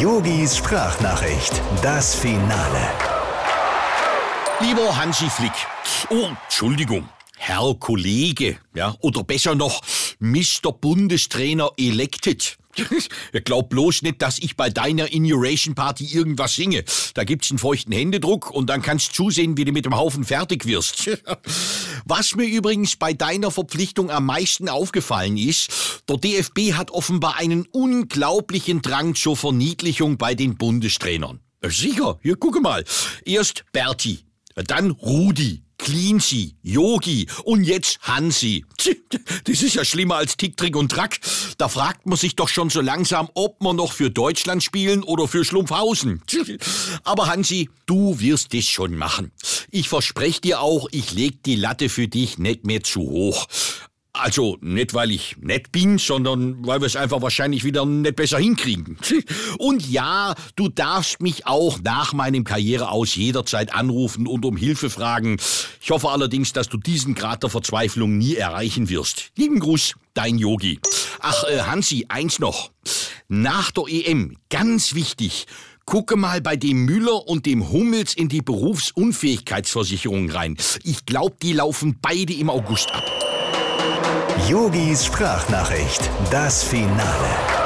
Yogis Sprachnachricht, das Finale. Lieber Hansi Flick. Oh, Entschuldigung. Herr Kollege, ja, oder besser noch, Mr. Bundestrainer elected. Glaub bloß nicht, dass ich bei deiner Inauguration Party irgendwas singe. Da gibt's einen feuchten Händedruck und dann kannst zusehen, wie du mit dem Haufen fertig wirst. Was mir übrigens bei deiner Verpflichtung am meisten aufgefallen ist, der DFB hat offenbar einen unglaublichen Drang zur Verniedlichung bei den Bundestrainern. Sicher, hier gucke mal. Erst Berti, dann Rudi, Cleansy, Yogi und jetzt Hansi. Das ist ja schlimmer als Tick, Trick und Track. Da fragt man sich doch schon so langsam, ob man noch für Deutschland spielen oder für Schlumpfhausen. Aber Hansi, du wirst es schon machen. Ich verspreche dir auch, ich leg die Latte für dich nicht mehr zu hoch. Also nicht, weil ich nett bin, sondern weil wir es einfach wahrscheinlich wieder nicht besser hinkriegen. Und ja, du darfst mich auch nach meinem Karriereaus jederzeit anrufen und um Hilfe fragen. Ich hoffe allerdings, dass du diesen Grad der Verzweiflung nie erreichen wirst. Lieben Gruß, dein Yogi. Ach, äh, Hansi, eins noch. Nach der EM, ganz wichtig, Gucke mal bei dem Müller und dem Hummels in die Berufsunfähigkeitsversicherung rein. Ich glaube, die laufen beide im August ab. Yogis Sprachnachricht, das Finale.